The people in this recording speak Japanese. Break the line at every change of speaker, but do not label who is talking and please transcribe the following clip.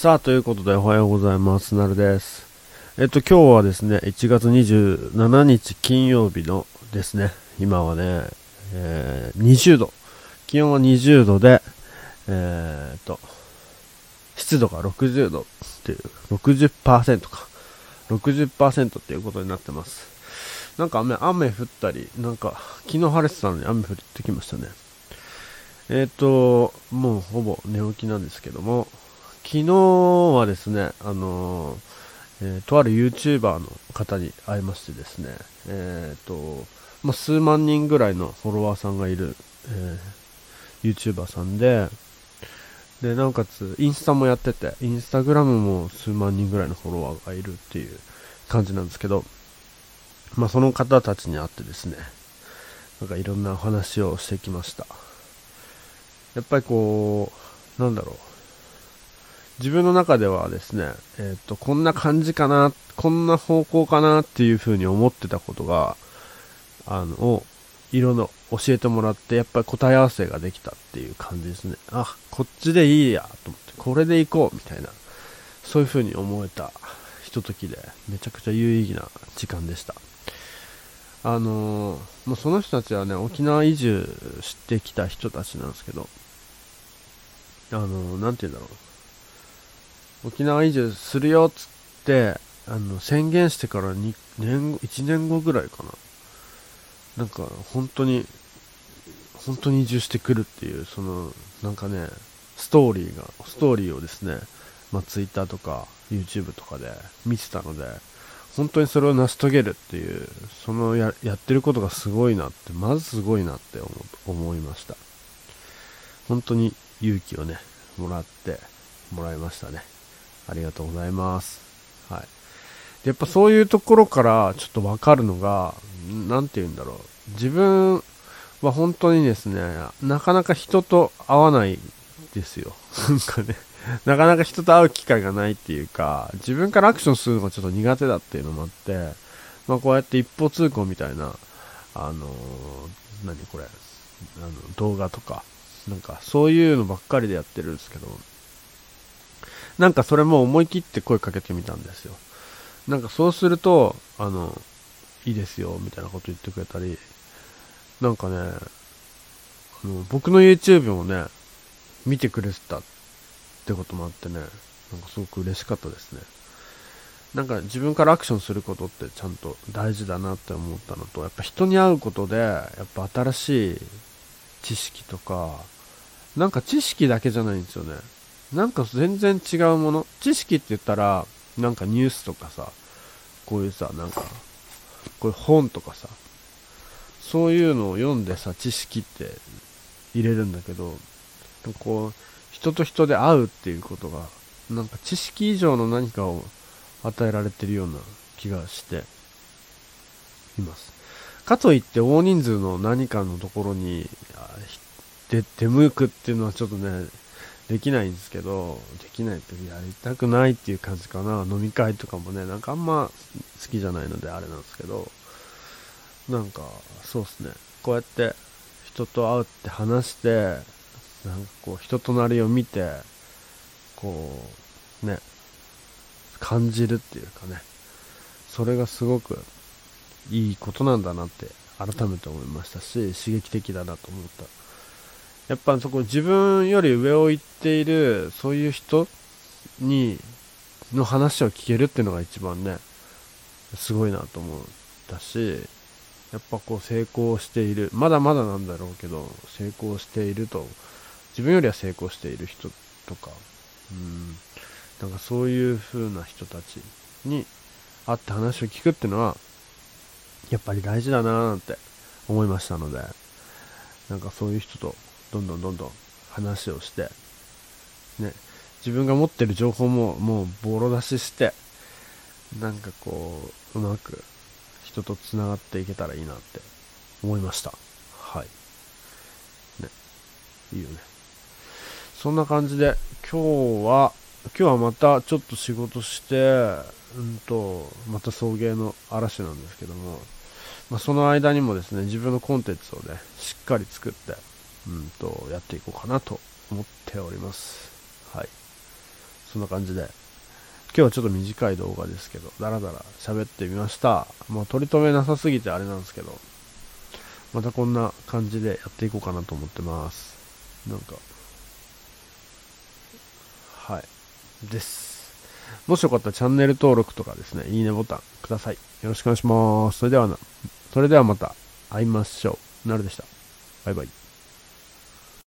さあ、ということでおはようございます。なるです。えっと、今日はですね、1月27日金曜日のですね、今はね、えー、20度。気温は20度で、えー、っと、湿度が60度っていう、60%か。60%っていうことになってます。なんか雨、雨降ったり、なんか、昨日晴れてたのに雨降ってきましたね。えっ、と、もうほぼ寝起きなんですけども、昨日はですね、あのえー、とある YouTuber の方に会いましてですね、えっ、と、まあ、数万人ぐらいのフォロワーさんがいる、えー、YouTuber さんで、で、なおかつ、インスタもやってて、インスタグラムも数万人ぐらいのフォロワーがいるっていう感じなんですけど、まあ、その方たちに会ってですね、なんかいろんなお話をしてきました。やっぱりこう、なんだろう。自分の中ではですね、えっ、ー、と、こんな感じかな、こんな方向かなっていうふうに思ってたことが、あの、を、いろいろ教えてもらって、やっぱり答え合わせができたっていう感じですね。あ、こっちでいいや、と思って、これでいこう、みたいな、そういうふうに思えたひとときで、めちゃくちゃ有意義な時間でした。あのー、もうその人たちはね、沖縄移住してきた人たちなんですけど、あのー、なんて言うんだろう。沖縄移住するよっつってあの宣言してから2年1年後ぐらいかな。なんか本当に本当に移住してくるっていうそのなんかねストーリーがストーリーをですね、まあ、Twitter とか YouTube とかで見てたので本当にそれを成し遂げるっていうそのややってることがすごいなってまずすごいなって思いました。本当に勇気をねもらってもらいましたね。ありがとうございます。はい。でやっぱそういうところからちょっとわかるのが、何て言うんだろう。自分は本当にですね、なかなか人と会わないですよ。なんかね、なかなか人と会う機会がないっていうか、自分からアクションするのがちょっと苦手だっていうのもあって、まあこうやって一方通行みたいな、あのー、何これ、あの動画とか、なんかそういうのばっかりでやってるんですけど、なんかそれも思い切って声かけてみたんですよ。なんかそうすると、あの、いいですよ、みたいなこと言ってくれたり、なんかね、あの僕の YouTube もね、見てくれてたってこともあってね、なんかすごく嬉しかったですね。なんか自分からアクションすることってちゃんと大事だなって思ったのと、やっぱ人に会うことで、やっぱ新しい知識とか、なんか知識だけじゃないんですよね。なんか全然違うもの。知識って言ったらなんかニュースとかさこういうさなんかこういう本とかさそういうのを読んでさ知識って入れるんだけどこう人と人で会うっていうことがなんか知識以上の何かを与えられてるような気がしています。かといって大人数の何かのところに出向くっていうのはちょっとねできないんですけど、できないってやりたくないっていう感じかな。飲み会とかもね、なんかあんま好きじゃないのであれなんですけど、なんか、そうっすね。こうやって人と会うって話して、なんかこう人となりを見て、こう、ね、感じるっていうかね、それがすごくいいことなんだなって改めて思いましたし、刺激的だなと思ったやっぱそこ自分より上を行っているそういう人にの話を聞けるっていうのが一番ねすごいなと思ったしやっぱこう成功している。まだまだなんだろうけど成功していると自分よりは成功している人とかうん。なんかそういう風な人たちに会って話を聞くっていうのはやっぱり大事だなーなんて思いましたのでなんかそういう人とどんどんどんどん話をして、ね、自分が持ってる情報ももうボロ出しして、なんかこう、うまく人と繋がっていけたらいいなって思いました。はい。ね。いいよね。そんな感じで、今日は、今日はまたちょっと仕事して、うんと、また送迎の嵐なんですけども、まあ、その間にもですね、自分のコンテンツをね、しっかり作って、うんと、やっていこうかなと思っております。はい。そんな感じで。今日はちょっと短い動画ですけど、だらだら喋ってみました。もう取り留めなさすぎてあれなんですけど、またこんな感じでやっていこうかなと思ってます。なんか、はい。です。もしよかったらチャンネル登録とかですね、いいねボタンください。よろしくお願いします。それではな、それではまた会いましょう。なるでした。バイバイ。